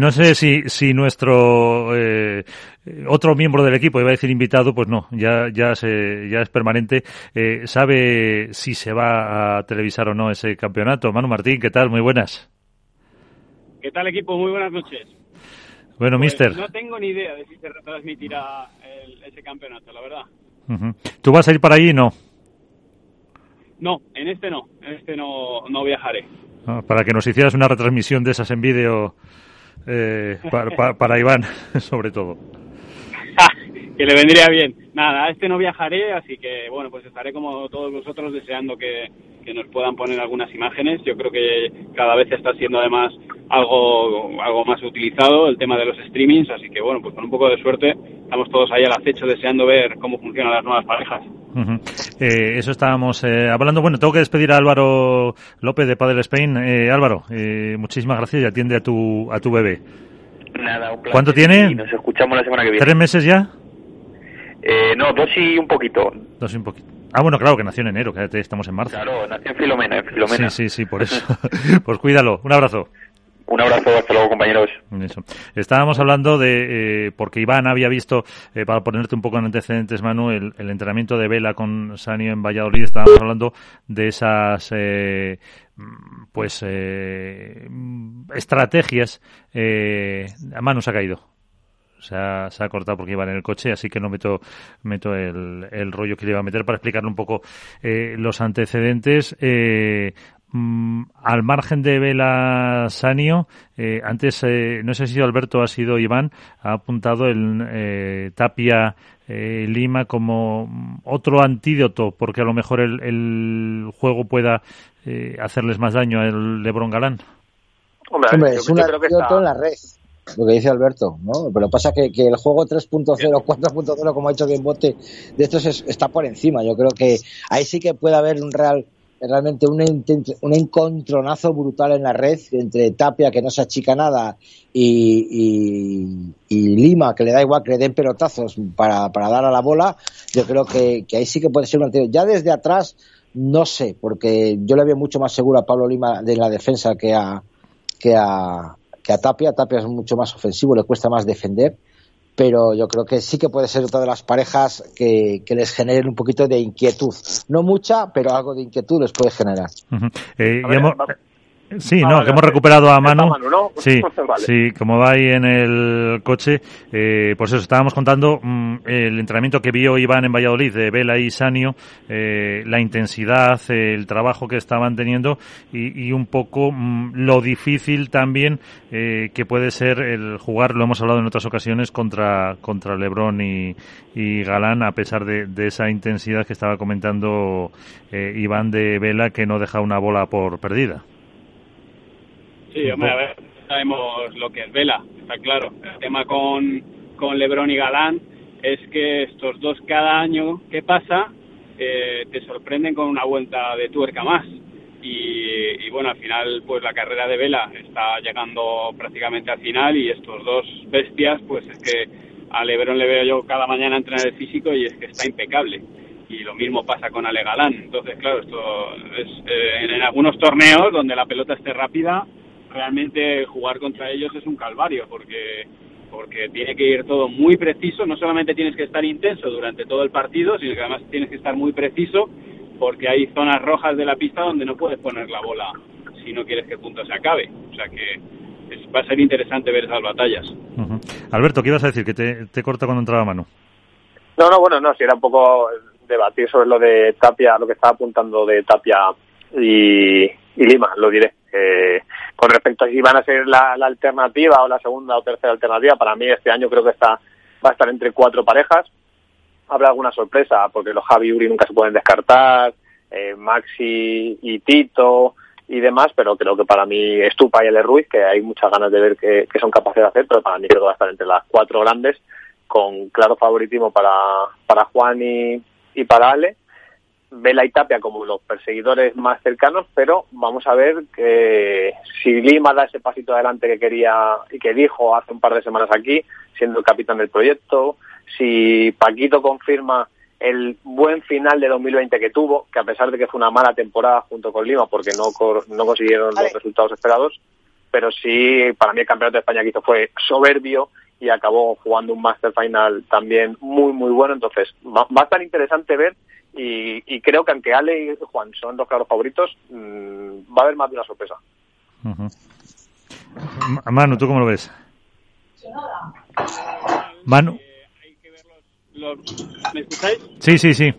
No sé si, si nuestro eh, otro miembro del equipo, iba a decir invitado, pues no, ya, ya, se, ya es permanente, eh, sabe si se va a televisar o no ese campeonato. Manu Martín, ¿qué tal? Muy buenas. ¿Qué tal equipo? Muy buenas noches. Bueno, Pues mister. No tengo ni idea de si se retransmitirá el- ese campeonato, la verdad. ¿Tú vas a ir para allí? No. No, en este no, en este no, no viajaré. Ah, Para que nos hicieras una retransmisión de esas en vídeo eh, para, Iván, sobre todo. que le vendría bien. Nada, este no viajaré, así que bueno, pues estaré como todos vosotros deseando que, que nos puedan poner algunas imágenes. Yo creo que cada vez está siendo además algo, algo más utilizado el tema de los streamings, así que bueno, pues con un poco de suerte estamos todos ahí al acecho deseando ver cómo funcionan las nuevas parejas. Ujú. Eh, eso estábamos eh, hablando. Bueno, tengo que despedir a Álvaro López de Padel Spain. Eh, Álvaro, eh, muchísimas gracias y atiende a tu, a tu bebé. Nada, un placer. ¿Cuánto tiene? Y nos escuchamos la semana que viene. ¿Tres meses ya? Eh, no, dos y un poquito. Dos y un poquito. Ah, bueno, claro, que nació en enero, que estamos en marzo. Claro, nació en Filomena, en Filomena. Sí, sí, sí, por eso. pues cuídalo. Un abrazo. Un abrazo, hasta luego, compañeros. Estábamos hablando de, eh, porque Iván había visto, eh, para ponerte un poco en antecedentes, Manu, el, entrenamiento de vela con Sanio en Valladolid. Estábamos hablando de esas, eh, pues, eh, estrategias. A Manu se ha caído. Se ha, se ha cortado porque iba en el coche, así que no meto, meto el, el rollo que le iba a meter para explicarle un poco eh, los antecedentes. Eh, mm, al margen de Vela Sanio, eh, antes, eh, no sé si Alberto ha sido Iván, ha apuntado el eh, Tapia eh, Lima como mm, otro antídoto, porque a lo mejor el, el juego pueda eh, hacerles más daño al Lebron Galán. Hombre, es un antídoto está- en la red, lo que dice Alberto, ¿no? Pero pasa que, que el juego 3.0, 4.0, como ha dicho bien Bote, de estos es- está por encima. Yo creo que ahí sí que puede haber un real realmente un, un encontronazo brutal en la red entre Tapia, que no se achica nada, y, Lima, que le da igual que le den pelotazos para, para dar a la bola. Yo creo que, que ahí sí que puede ser un antídoto. Ya desde atrás, no sé, porque yo le veo mucho más seguro a Pablo Lima de la defensa que a, que a, que a Tapia. Tapia es mucho más ofensivo, le cuesta más defender. Pero yo creo que sí que puede ser otra de las parejas que, que les generen un poquito de inquietud. No mucha, pero algo de inquietud les puede generar. Eh, ver, Sí, Ah, no, que hemos recuperado a Manu. Manu, ¿no? Sí, Vale. sí, como va ahí en el coche, eh, pues eso, estábamos contando mm, el entrenamiento que vio Iván en Valladolid de Vela y Sanio, eh, la intensidad, eh, el trabajo que estaban teniendo y, y un poco mm, lo difícil también eh, que puede ser el jugar, lo hemos hablado en otras ocasiones, contra, contra Lebron y, y Galán, a pesar de, de esa intensidad que estaba comentando eh, Iván de Vela, que no deja una bola por perdida. Sí, hombre, a ver, sabemos lo que es Vela, está claro. El tema con, con Lebron y Galán es que estos dos cada año que pasa eh, te sorprenden con una vuelta de tuerca más. Y, bueno, al final pues la carrera de Vela está llegando prácticamente al final y estos dos bestias pues es que a Lebron le veo yo cada mañana entrenar el físico y es que está impecable. Y lo mismo pasa con Ale Galán. Entonces, claro, esto es eh, en, en algunos torneos donde la pelota esté rápida, realmente jugar contra ellos es un calvario porque porque tiene que ir todo muy preciso, no solamente tienes que estar intenso durante todo el partido, sino que además tienes que estar muy preciso porque hay zonas rojas de la pista donde no puedes poner la bola si no quieres que el punto se acabe. O sea que es- va a ser interesante ver esas batallas. Alberto, ¿qué ibas a decir? Que te, te corta cuando entraba mano. No, no, bueno, no, si era un poco debatir sobre lo de Tapia, lo que estaba apuntando de Tapia y, y Lima, lo diré. Eh, con respecto a si van a ser la, la alternativa o la segunda o tercera alternativa, para mí este año creo que está va a estar entre cuatro parejas. Habrá alguna sorpresa, porque los Javi y Uri nunca se pueden descartar, eh, Maxi y Tito y demás, pero creo que para mí Estupa y el Ruiz, que hay muchas ganas de ver qué son capaces de hacer, pero para mí creo que va a estar entre las cuatro grandes con claro favoritismo para, para Juan y, y para Ale. Vela y Tapia como los perseguidores más cercanos, pero vamos a ver que si Lima da ese pasito adelante que quería y que dijo hace un par de semanas aquí, siendo el capitán del proyecto, si Paquito confirma el buen final de 2020 que tuvo, que a pesar de que fue una mala temporada junto con Lima porque no, no consiguieron los resultados esperados, pero sí, para mí el campeonato de España que hizo fue soberbio y acabó jugando un Master Final también muy, muy bueno. Entonces, va, va a estar interesante ver y, y, creo que aunque Ale y Juan son los claros favoritos, mmm, va a haber más de una sorpresa. Uh -huh. Manu, ¿tú cómo lo ves? Manu. ¿Me escucháis? Sí, sí, sí.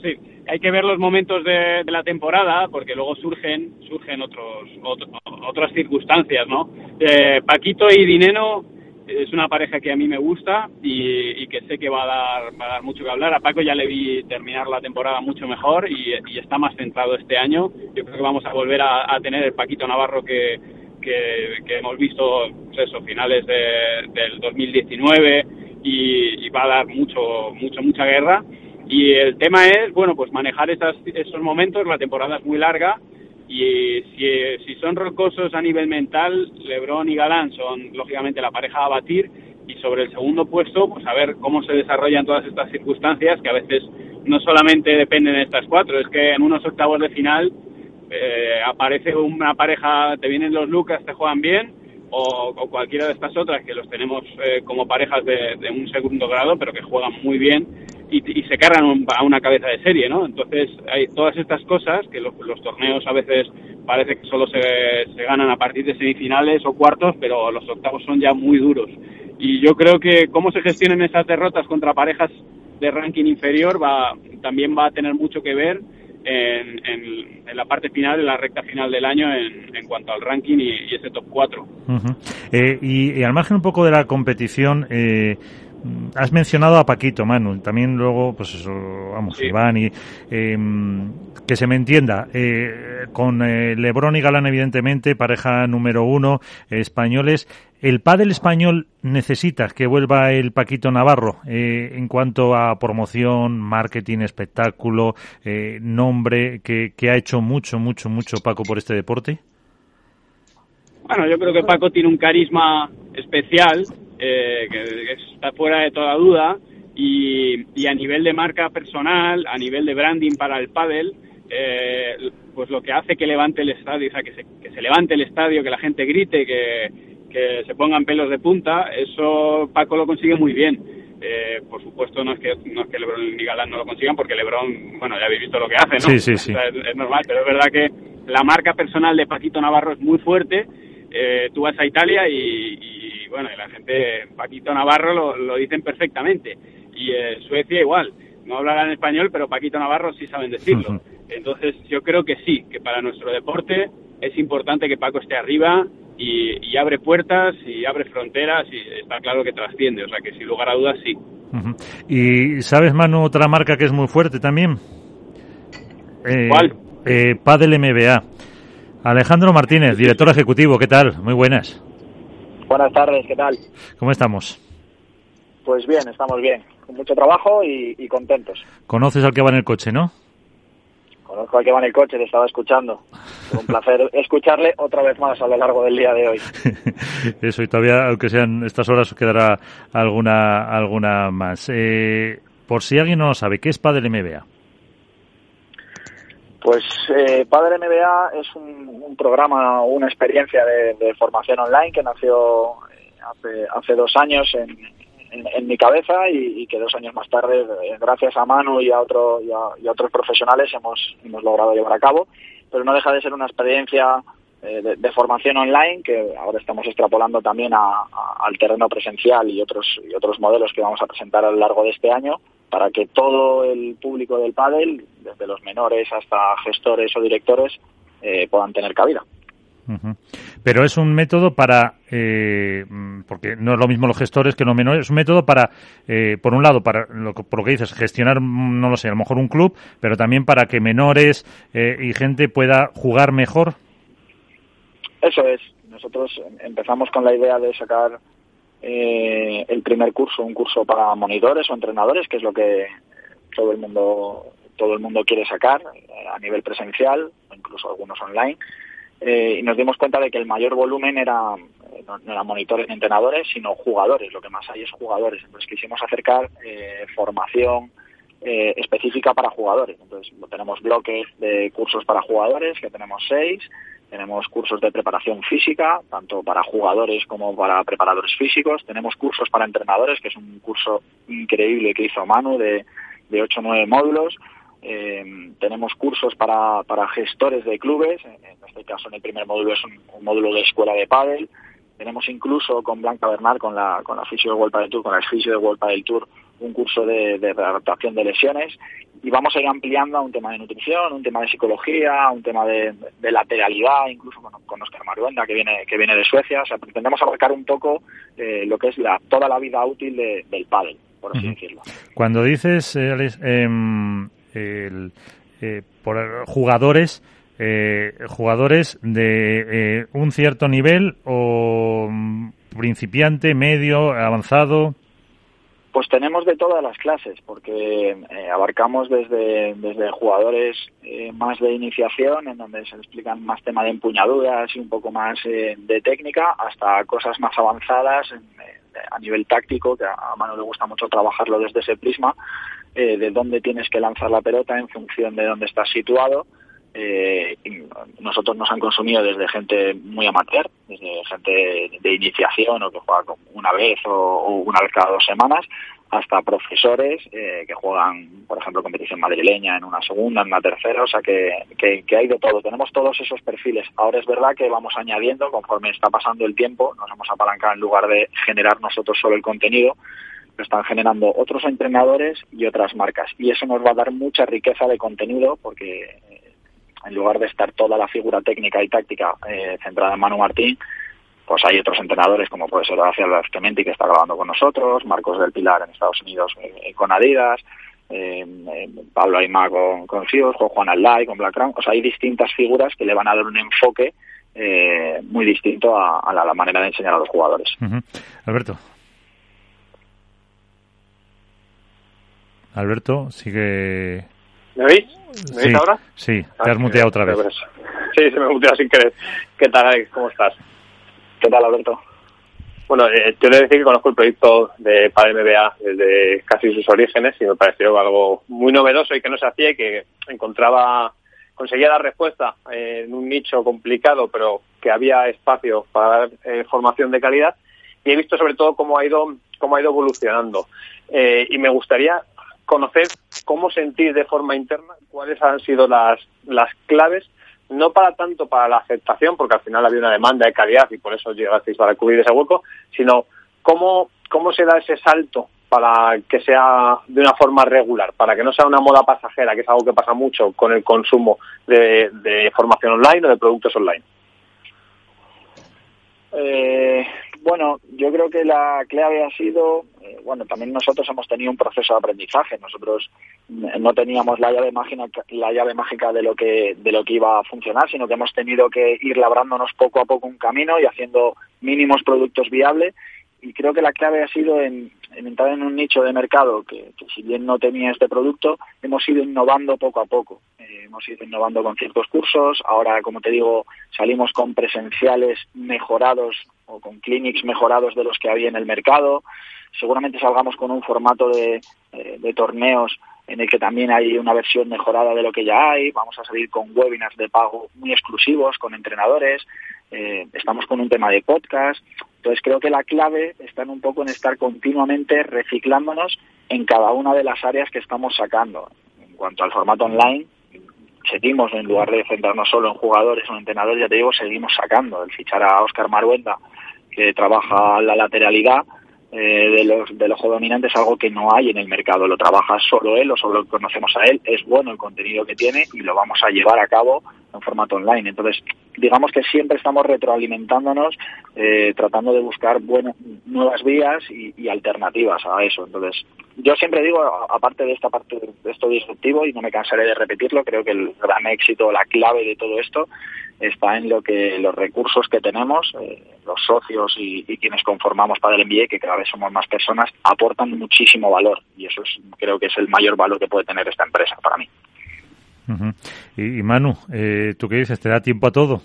Sí, hay que ver los momentos de, de la temporada porque luego surgen surgen otros, otros otras circunstancias, ¿no? Eh, Paquito y Dineno es una pareja que a mí me gusta y, que sé que va a dar va a dar mucho que hablar. A Paco ya le vi terminar la temporada mucho mejor y, está más centrado este año. Yo creo que vamos a volver a, tener el Paquito Navarro que, que, que hemos visto pues eso, finales de, del 2019 y, y, va a dar mucho, mucho, mucha guerra. Y el tema es, bueno, pues manejar esas, esos momentos, la temporada es muy larga y si, si son rocosos a nivel mental, Lebron y Galán son lógicamente la pareja a batir. Y sobre el segundo puesto, pues a ver cómo se desarrollan todas estas circunstancias que a veces no solamente dependen de estas cuatro, es que en unos octavos de final eh, aparece una pareja, te vienen los Lucas, te juegan bien, o, o cualquiera de estas otras que los tenemos eh, como parejas de, de, un segundo grado, pero que juegan muy bien y, y se cargan un, a una cabeza de serie, ¿no? Entonces hay todas estas cosas que los, torneos a veces parece que solo se, ganan a partir de semifinales o cuartos, pero los octavos son ya muy duros. Y yo creo que cómo se gestionen esas derrotas contra parejas de ranking inferior va también va a tener mucho que ver en, la parte final, en la recta final del año en, en cuanto al ranking y, ese top 4. Uh -huh. eh, y, y, al margen un poco de la competición, eh, has mencionado a Paquito, Manu, también luego, pues eso, vamos, sí. Iván, y eh, que se me entienda, eh, con eh, Lebron y Galán, evidentemente, pareja número uno, españoles. ¿El pádel español necesita que vuelva el Paquito Navarro eh, en cuanto a promoción, marketing, espectáculo, eh, nombre, que, que ha hecho mucho, mucho, mucho Paco por este deporte? Bueno, yo creo que Paco tiene un carisma especial eh, que, que, está fuera de toda duda y, y, a nivel de marca personal, a nivel de branding para el pádel, eh, pues lo que hace que levante el estadio, o sea, que se, que se levante el estadio, que la gente grite, que, que se pongan pelos de punta, eso Paco lo consigue muy bien. Eh, por supuesto no es que no es que LeBron y Galán no lo consigan porque LeBron, bueno, ya habéis visto lo que hace, ¿no? Sí, sí, sí. O sea, es, es, normal, pero es verdad que la marca personal de Paquito Navarro es muy fuerte. Eh, tú vas a Italia y, y, bueno, la gente, Paquito Navarro lo, lo dicen perfectamente. Y eh, Suecia igual. No hablarán español, pero Paquito Navarro sí saben decirlo. Entonces yo creo que sí, que para nuestro deporte es importante que Paco esté arriba, y, y, abre puertas y abre fronteras y está claro que trasciende, o sea que sin lugar a dudas sí. ¿Y sabes, Manu, otra marca que es muy fuerte también? Eh, ¿Cuál? Eh, Padel MBA. Alejandro Martínez, director ejecutivo, ¿qué tal? Muy buenas. Buenas tardes, ¿qué tal? ¿Cómo estamos? Pues bien, estamos bien, con mucho trabajo y, y contentos. ¿Conoces al que va en el coche, no? Conozco al que va en el coche, le estaba escuchando. Es un placer escucharle otra vez más a lo largo del día de hoy. Eso, y todavía, aunque sean estas horas, quedará alguna, alguna más. Eh, por si alguien no lo sabe, ¿qué es Padel MBA? Pues eh, Padel MBA es un, programa, una experiencia de, formación online que nació eh, hace, dos años en, mi cabeza y, que dos años más tarde, eh, gracias a Manu y a, otros profesionales, hemos, hemos logrado llevar a cabo. Pero no deja de ser una experiencia de, formación online que ahora estamos extrapolando también al terreno presencial y otros, y otros modelos que vamos a presentar a lo largo de este año para que todo el público del pádel, desde los menores hasta gestores o directores, eh, puedan tener cabida. Uh -huh. Pero es un método para, eh, porque no es lo mismo los gestores que los menores, es un método para, eh, por un lado, para lo, por lo que dices, gestionar, no lo sé, a lo mejor un club, pero también para que menores eh, y gente pueda jugar mejor. Eso es. Nosotros empezamos con la idea de sacar eh, el primer curso, un curso para monitores o entrenadores, que es lo que todo el mundo todo el mundo quiere sacar eh, a nivel presencial, o incluso algunos online eh, y nos dimos cuenta de que el mayor volumen era eh, no, no monitores ni entrenadores, sino jugadores, lo que más hay es jugadores. Entonces quisimos acercar eh, formación eh, específica para jugadores. Entonces tenemos bloques de cursos para jugadores, que tenemos seis, tenemos cursos de preparación física, tanto para jugadores como para preparadores físicos, tenemos cursos para entrenadores, que es un curso increíble que hizo Manu de, de 8 o 9 módulos, eh, tenemos cursos para, para gestores de clubes, en este caso en el primer módulo es un, módulo de escuela de pádel. Tenemos incluso con Blanca Bernal, con la, con la fisio de World del Tour, con la fisio de World del Tour, un curso de, de readaptación de lesiones y vamos a ir ampliando a un tema de nutrición, un tema de psicología, un tema de, lateralidad, incluso con Oscar Maruenda que viene que viene de Suecia, o sea, pretendemos abarcar un poco eh, lo que es la toda la vida útil del pádel, por así decirlo. Cuando dices, eh, Alex, em, el, eh, por jugadores, eh, jugadores de eh, un cierto nivel o mm, principiante, medio, avanzado. Pues tenemos de todas las clases, porque abarcamos desde, desde jugadores más de iniciación, en donde se explican más tema de empuñaduras y un poco más de técnica, hasta cosas más avanzadas a nivel táctico, que a Manu le gusta mucho trabajarlo desde ese prisma, eh, de dónde tienes que lanzar la pelota en función de dónde estás situado. Eh, nosotros nos han consumido desde gente muy amateur, desde gente de iniciación o que juega una vez o, una vez cada dos semanas, hasta profesores eh, que juegan, por ejemplo, competición madrileña en una segunda, en una tercera, o sea que, que, que, hay de todo. Tenemos todos esos perfiles. Ahora es verdad que vamos añadiendo, conforme está pasando el tiempo, nos hemos apalancado en lugar de generar nosotros solo el contenido, lo están generando otros entrenadores y otras marcas. Y eso nos va a dar mucha riqueza de contenido porque en lugar de estar toda la figura técnica y táctica eh, centrada en Manu Martín, pues hay otros entrenadores como puede ser Horacio Clementi que está grabando con nosotros, Marcos del Pilar en Estados Unidos eh, con Adidas, Pablo Aymá con, con Fios, Juan Aldai con Black Crown. O sea, hay distintas figuras que le van a dar un enfoque muy distinto a, la, manera de enseñar a los jugadores. Alberto. Alberto, sigue. ¿Me veis? ¿Me veis ahora? Sí, te has ah, muteado otra vez. Sí, se me muteado sin querer. ¿Qué tal, Alex? ¿Cómo estás? ¿Qué tal, Alberto? Bueno, eh, voy a decir que conozco el proyecto de Padre MBA desde casi sus orígenes y me pareció algo muy novedoso y que no se hacía y que encontraba, conseguía dar respuesta en un nicho complicado, pero que había espacio para dar eh, formación de calidad y he visto sobre todo cómo ha ido, cómo ha ido evolucionando. Eh, y me gustaría conocer cómo sentir de forma interna cuáles han sido las, las claves, no para tanto para la aceptación, porque al final había una demanda de calidad y por eso llegasteis para cubrir ese hueco, sino cómo, cómo se da ese salto para que sea de una forma regular, para que no sea una moda pasajera, que es algo que pasa mucho con el consumo de, de formación online o de productos online. Eh, bueno, yo creo que la clave ha sido, eh, bueno, también nosotros hemos tenido un proceso de aprendizaje. Nosotros no teníamos la llave mágica, la llave mágica de lo que de lo que iba a funcionar, sino que hemos tenido que ir labrándonos poco a poco un camino y haciendo mínimos productos viables. Y creo que la clave ha sido en, entrar en un nicho de mercado que, si bien no tenía este producto, hemos ido innovando poco a poco. Eh, hemos ido innovando con ciertos cursos. Ahora, como te digo, salimos con presenciales mejorados o con clinics mejorados de los que había en el mercado. Seguramente salgamos con un formato de, eh, torneos en el que también hay una versión mejorada de lo que ya hay. Vamos a salir con webinars de pago muy exclusivos con entrenadores. Eh, estamos con un tema de podcast. Entonces creo que la clave está en un poco en estar continuamente reciclándonos en cada una de las áreas que estamos sacando. En cuanto al formato online, seguimos, en lugar de centrarnos solo en jugadores o entrenadores, ya te digo, seguimos sacando. El fichar a Oscar Maruenda, que trabaja la lateralidad, eh, de los del ojo dominante es algo que no hay en el mercado, lo trabaja solo él o solo conocemos a él, es bueno el contenido que tiene y lo vamos a llevar a cabo en formato online. Entonces, digamos que siempre estamos retroalimentándonos, eh, tratando de buscar buenas, nuevas vías y, alternativas a eso. Entonces, yo siempre digo, aparte de esta parte de esto disruptivo, y no me cansaré de repetirlo, creo que el gran éxito, la clave de todo esto está en lo que los recursos que tenemos, eh, los socios y, quienes conformamos para el MBA, que cada vez somos más personas, aportan muchísimo valor y eso es, creo que es el mayor valor que puede tener esta empresa para mí. Y, Manu, eh, ¿tú qué dices? ¿Te da tiempo a todo?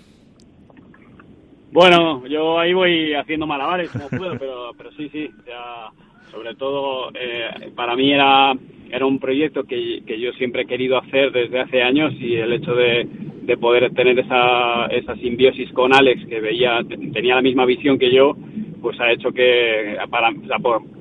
Bueno, yo ahí voy haciendo malabares como puedo, pero, pero sí, sí, ya sobre todo eh, para mí era, era un proyecto que, que yo siempre he querido hacer desde hace años y el hecho de, de poder tener esa, esa simbiosis con Alex, que veía, tenía la misma visión que yo, pues ha hecho que, para,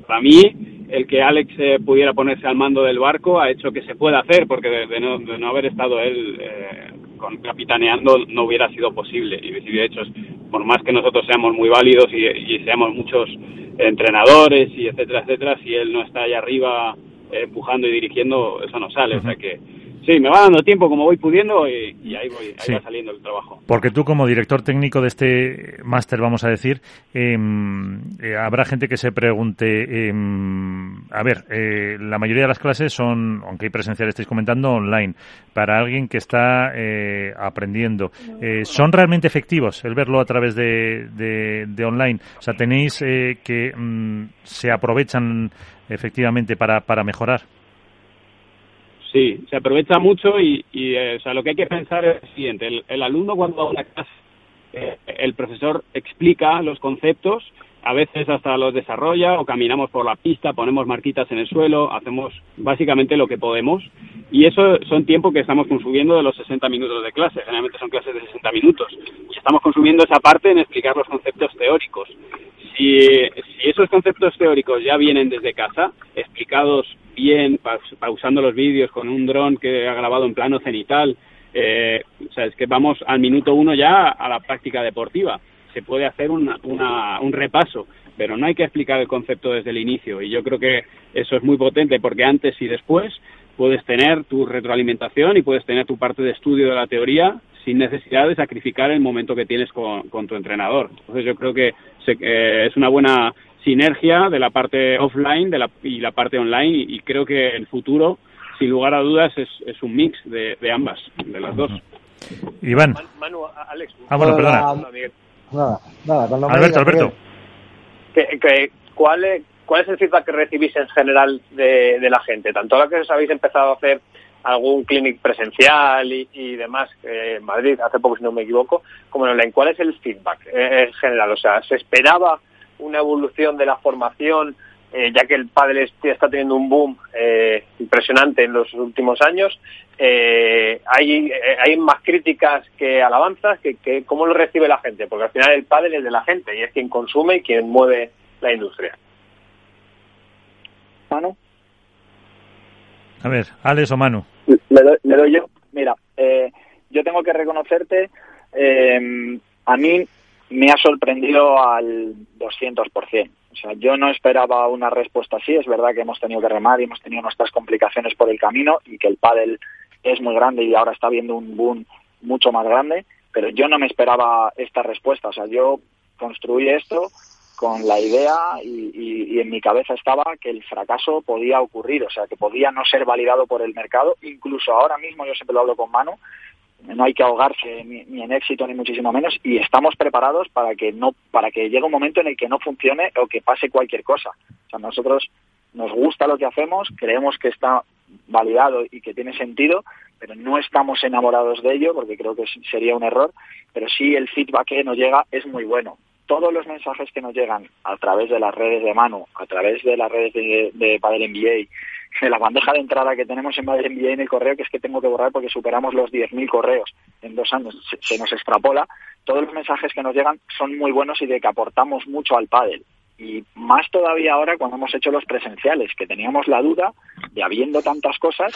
para mí, el que Alex eh, pudiera ponerse al mando del barco ha hecho que se pueda hacer, porque de, no, de no, haber estado él eh, con, capitaneando no hubiera sido posible. Y, de hecho, por más que nosotros seamos muy válidos y, y seamos muchos entrenadores y etcétera, etcétera, si él no está ahí arriba eh, empujando y dirigiendo, eso no sale. O sea que Sí, me va dando tiempo como voy pudiendo y, ahí, voy, ahí va saliendo el trabajo. Porque tú como director técnico de este máster, vamos a decir, em, eh, habrá gente que se pregunte, em, a ver, eh, la mayoría de las clases son, aunque hay presencial, estáis comentando, online. Para alguien que está eh, aprendiendo, ¿son realmente efectivos el verlo a través de, de, online? O sea, tenéis que mm, se aprovechan efectivamente para, para mejorar. Sí, se aprovecha mucho y, eh, o sea, lo que hay que pensar es lo siguiente. El, alumno cuando va a una clase, eh, el profesor explica los conceptos, a veces hasta los desarrolla o caminamos por la pista, ponemos marquitas en el suelo, hacemos básicamente lo que podemos y eso son tiempo que estamos consumiendo de los 60 minutos de clase. Generalmente son clases de 60 minutos y estamos consumiendo esa parte en explicar los conceptos teóricos. Si, si esos conceptos teóricos ya vienen desde casa, explicados bien, pausando los vídeos con un dron que ha grabado en plano cenital. Eh, o sea, es que vamos al minuto uno ya a la práctica deportiva. Se puede hacer un repaso, pero no hay que explicar el concepto desde el inicio. Y yo creo que eso es muy potente porque antes y después puedes tener tu retroalimentación y puedes tener tu parte de estudio de la teoría sin necesidad de sacrificar el momento que tienes con, tu entrenador. Entonces yo creo que eh, es una buena sinergia de la parte offline de la, y la parte online y, creo que el futuro, sin lugar a dudas, es, es un mix de, de, ambas, de las dos. Iván. Manu, Alex. Ah, bueno, perdona. Nada, nada, Alberto, Alberto. Que, ¿cuál, es, ¿Cuál es el feedback que recibís en general de, de la gente? Tanto ahora que os habéis empezado a hacer algún clinic presencial y, y demás en Madrid hace poco si no me equivoco como en online cuál es el feedback en general o sea se esperaba una evolución de la formación, eh, ya que el pádel está teniendo un boom eh, impresionante en los últimos años. Eh, hay, hay más críticas que alabanzas. Que, que, ¿Cómo lo recibe la gente? Porque al final el pádel es de la gente y es quien consume y quien mueve la industria. Manu. A ver, Alex o Manu. Le doy, le doy yo. Mira, yo tengo que reconocerte, a mí me ha sorprendido al 200%. O sea, yo no esperaba una respuesta así. Es verdad que hemos tenido que remar y hemos tenido nuestras complicaciones por el camino y que el pádel es muy grande y ahora está viendo un boom mucho más grande, pero yo no me esperaba esta respuesta. O sea, yo construí esto con la idea y, y, en mi cabeza estaba que el fracaso podía ocurrir, o sea, que podía no ser validado por el mercado. Incluso ahora mismo, yo siempre lo hablo con Manu, no hay que ahogarse ni, en éxito ni muchísimo menos y estamos preparados para que no para que llegue un momento en el que no funcione o que pase cualquier cosa. O sea nosotros nos gusta lo que hacemos creemos que está validado y que tiene sentido pero no estamos enamorados de ello porque creo que sería un error pero sí el feedback que nos llega es muy bueno todos los mensajes que nos llegan a través de las redes de mano, a través de las redes de, de Padel NBA, de la bandeja de entrada que tenemos en Padel NBA en el correo, que es que tengo que borrar porque superamos los 10.000 correos en dos años, se, nos extrapola, todos los mensajes que nos llegan son muy buenos y de que aportamos mucho al pádel. Y más todavía ahora cuando hemos hecho los presenciales, que teníamos la duda de habiendo tantas cosas,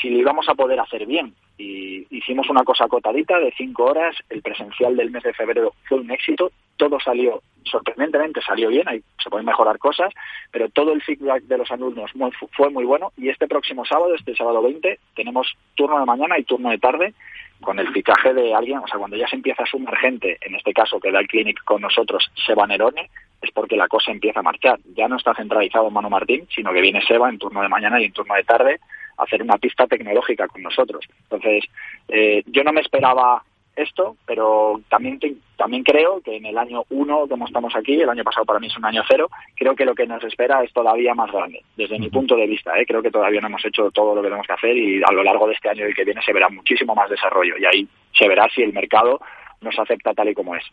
si lo íbamos a poder hacer bien. Y hicimos una cosa acotadita de cinco horas, el presencial del mes de febrero fue un éxito, todo salió, sorprendentemente salió bien, ahí se pueden mejorar cosas, pero todo el feedback de los alumnos fue muy bueno y este próximo sábado, este sábado 20, tenemos turno de mañana y turno de tarde con el fichaje de alguien, o sea, cuando ya se empieza a sumar gente, en este caso que da el clinic con nosotros, Seba Nerone, es porque la cosa empieza a marchar. Ya no está centralizado en Manu Martín, sino que viene Seba en turno de mañana y en turno de tarde hacer una pista tecnológica con nosotros. Entonces, eh, yo no me esperaba esto, pero también también creo que en el año uno, como estamos aquí, el año pasado para mí es un año cero, creo que lo que nos espera es todavía más grande, desde mi punto de vista. ¿eh? Creo que todavía no hemos hecho todo lo que tenemos que hacer y a lo largo de este año y el que viene se verá muchísimo más desarrollo y ahí se verá si el mercado nos acepta tal y como es.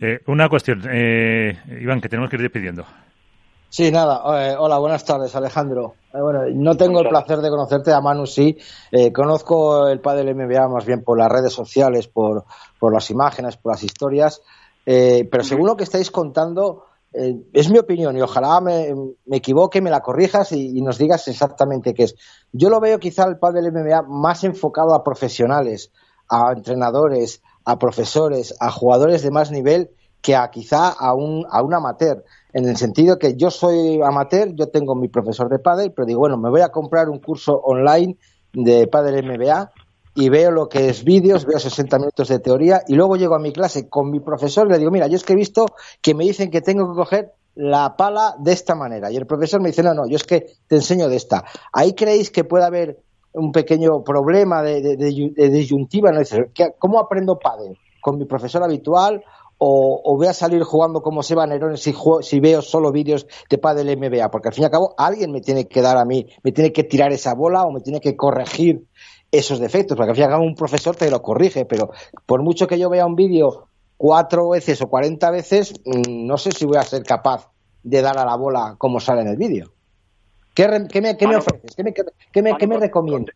Eh, una cuestión, eh, Iván, que tenemos que ir despidiendo. Sí, nada. Eh, hola, buenas tardes, Alejandro. Eh, bueno, no tengo el placer de conocerte, a Manu sí. Eh, conozco el padre del MBA más bien por las redes sociales, por, por las imágenes, por las historias. pero según lo que estáis contando, es mi opinión y ojalá me, me equivoque, me la corrijas y, nos digas exactamente qué es. Yo lo veo quizá el padre del MBA más enfocado a profesionales, a entrenadores, a profesores, a jugadores de más nivel que a quizá a un, a un amateur en el sentido que yo soy amateur, yo tengo mi profesor de pádel, pero digo, bueno, me voy a comprar un curso online de pádel MBA y veo lo que es vídeos, veo 60 minutos de teoría y luego llego a mi clase con mi profesor y le digo, mira, yo es que he visto que me dicen que tengo que coger la pala de esta manera y el profesor me dice, no, no, yo es que te enseño de esta. ¿Ahí creéis que puede haber un pequeño problema de, de, disyuntiva? ¿no? ¿Cómo aprendo pádel? ¿Con mi profesor habitual o, voy a salir jugando como Seba Nerón si, si veo solo vídeos de Padel MBA, porque al fin y al cabo alguien me tiene que dar a mí, me tiene que tirar esa bola o me tiene que corregir esos defectos, porque al fin y al cabo un profesor te lo corrige, pero por mucho que yo vea un vídeo cuatro veces o cuarenta veces, mm, no sé si voy a ser capaz de dar a la bola como sale en el vídeo. ¿Qué, me, ofreces? ¿Qué me, qué me, recomiendas?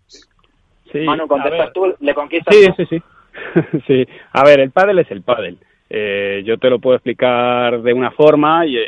Sí, Manu, contestas tú, le conquistas. Sí, sí, sí. sí. A ver, el pádel es el pádel. Eh, yo te lo puedo explicar de una forma y,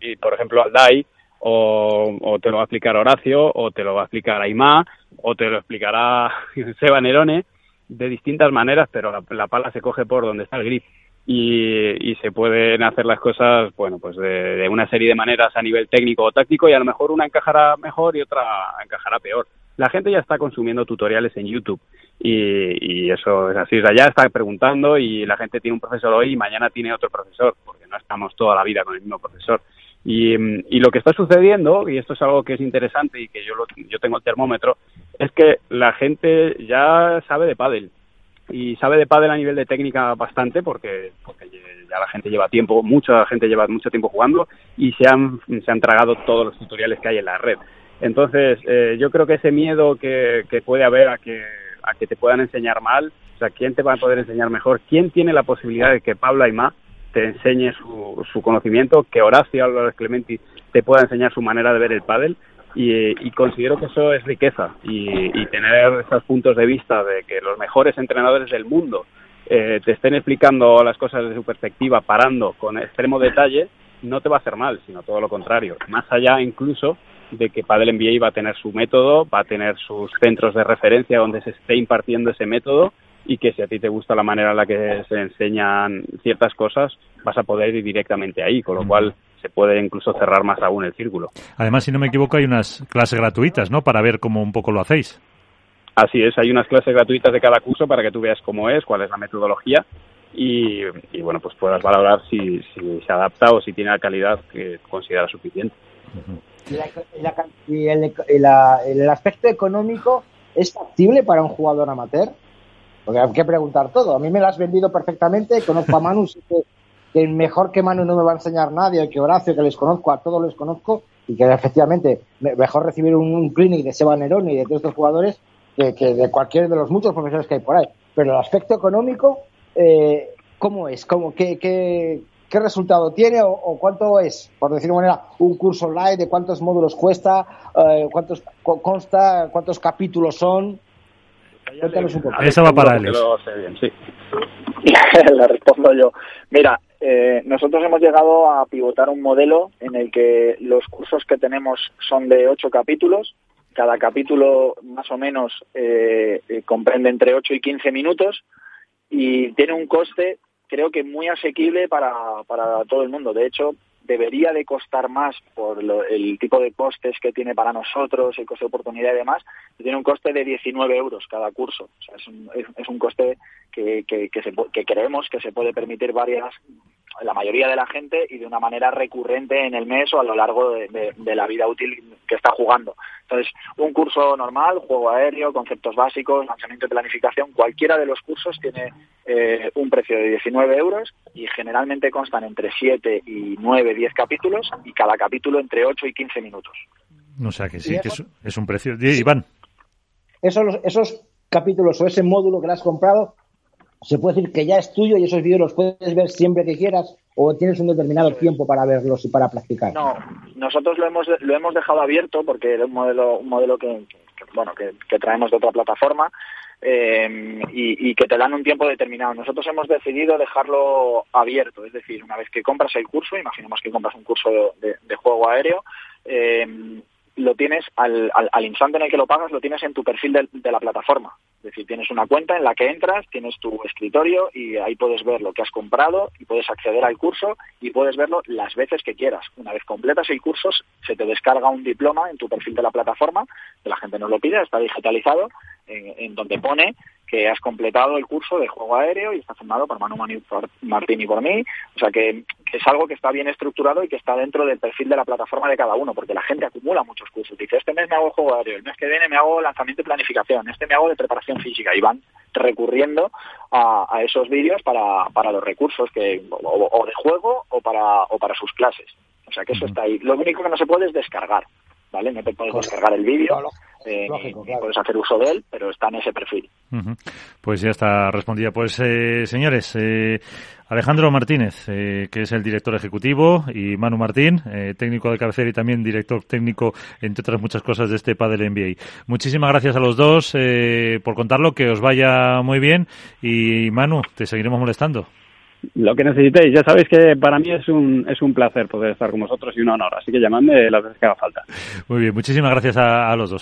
y, por ejemplo, Aldai, o, o, te lo va a explicar Horacio, o te lo va a explicar Aymá, o te lo explicará Seba Nerone, de distintas maneras, pero la, pala se coge por donde está el grip. Y, y, se pueden hacer las cosas, bueno, pues de, una serie de maneras a nivel técnico o táctico y a lo mejor una encajará mejor y otra encajará peor. La gente ya está consumiendo tutoriales en YouTube y, eso es así. O sea, ya está preguntando y la gente tiene un profesor hoy y mañana tiene otro profesor, porque no estamos toda la vida con el mismo profesor. Y, y lo que está sucediendo, y esto es algo que es interesante y que yo, lo, yo tengo el termómetro, es que la gente ya sabe de pádel y sabe de pádel a nivel de técnica bastante porque, porque ya la gente lleva tiempo, mucha gente lleva mucho tiempo jugando y se han, se han tragado todos los tutoriales que hay en la red. Entonces, eh, yo creo que ese miedo que, que puede haber a que te puedan enseñar mal, o sea, ¿quién te va a poder enseñar mejor? ¿Quién tiene la posibilidad de que Pablo Aymá te enseñe su, su conocimiento, que Horacio Álvarez Clementi te pueda enseñar su manera de ver el pádel? Y, considero que eso es riqueza y, tener esos puntos de vista de que los mejores entrenadores del mundo eh, te estén explicando las cosas desde su perspectiva, parando con extremo detalle, no te va a hacer mal, sino todo lo contrario. Más allá incluso de que Padel MBA va a tener su método, va a tener sus centros de referencia donde se esté impartiendo ese método y que si a ti te gusta la manera en la que se enseñan ciertas cosas, vas a poder ir directamente ahí, con lo cual se puede incluso cerrar más aún el círculo. Además, si no me equivoco, hay unas clases gratuitas, ¿no? Para ver cómo un poco lo hacéis. Así es, hay unas clases gratuitas de cada curso para que tú veas cómo es, cuál es la metodología y, bueno, pues puedas valorar si, si se adapta o si tiene la calidad que consideras suficiente. ¿Y, el, aspecto económico es factible para un jugador amateur? Porque hay que preguntar todo. A mí me lo has vendido perfectamente. Conozco a Manu, que, mejor que Manu no me va a enseñar nadie, que Horacio, que les conozco, a todos les conozco, y que efectivamente mejor recibir un, clinic de Seba Nerón y de todos estos jugadores que, de cualquier de los muchos profesores que hay por ahí. Pero el aspecto económico, eh, ¿cómo es? ¿Cómo, qué, qué, qué resultado tiene o, cuánto es, por decir de manera, un curso online, de cuántos módulos cuesta, eh, cuántos consta, cuántos capítulos son. Cuéntanos un poco. Eso va para él. sí. Le respondo yo. Mira, eh, nosotros hemos llegado a pivotar un modelo en el que los cursos que tenemos son de ocho capítulos. Cada capítulo más o menos eh, comprende entre 8 y 15 minutos y tiene un coste creo que muy asequible para, para todo el mundo. De hecho, debería de costar más por el tipo de costes que tiene para nosotros, el coste de oportunidad y demás, tiene un coste de 19 euros cada curso. O sea, es un, es, un coste que, que, que, se, que creemos que se puede permitir varias la mayoría de la gente y de una manera recurrente en el mes o a lo largo de, la vida útil que está jugando. Entonces, un curso normal, juego aéreo, conceptos básicos, lanzamiento y planificación, cualquiera de los cursos tiene eh, un precio de 19 euros y generalmente constan entre 7 y 9, 10 capítulos y cada capítulo entre 8 y 15 minutos. O sea que sí, que es, un precio. Iván. Esos, esos capítulos o ese módulo que le has comprado se puede decir que ya es tuyo y esos vídeos los puedes ver siempre que quieras o tienes un determinado tiempo para verlos y para practicar? No, nosotros lo hemos lo hemos dejado abierto porque era un modelo un modelo que, bueno que, traemos de otra plataforma eh, y, que te dan un tiempo determinado. Nosotros hemos decidido dejarlo abierto, es decir, una vez que compras el curso, imaginemos que compras un curso de, de juego aéreo, eh, lo tienes al, al, instante en el que lo pagas, lo tienes en tu perfil de, la plataforma. Es decir, tienes una cuenta en la que entras, tienes tu escritorio y ahí puedes ver lo que has comprado y puedes acceder al curso y puedes verlo las veces que quieras. Una vez completas el curso, se te descarga un diploma en tu perfil de la plataforma, que la gente no lo pide, está digitalizado, en donde pone que has completado el curso de juego aéreo y está firmado por Manu Martín y por mí. O sea que, es algo que está bien estructurado y que está dentro del perfil de la plataforma de cada uno, porque la gente acumula muchos cursos. Dice, este mes me hago juego aéreo, el mes que viene me hago lanzamiento y planificación, este me hago de preparación física y van recurriendo a, esos vídeos para, para los recursos que o, de juego o para, o para sus clases. O sea que eso está ahí. Lo único que no se puede es descargar. ¿Vale? No te puedes descargar el vídeo, eh, puedes hacer uso de él, pero está en ese perfil. Pues ya está respondida. Pues eh, señores, eh, Alejandro Martínez, que es el director ejecutivo, y Manu Martín, técnico de cabecera y también director técnico, entre otras muchas cosas, de este Padel NBA. Muchísimas gracias a los dos por contarlo, que os vaya muy bien y Manu, te seguiremos molestando lo que necesitéis. Ya sabéis que para mí es un, es un placer poder estar con vosotros y un honor. Así que llamadme las veces que haga falta. Muy bien, muchísimas gracias a los dos.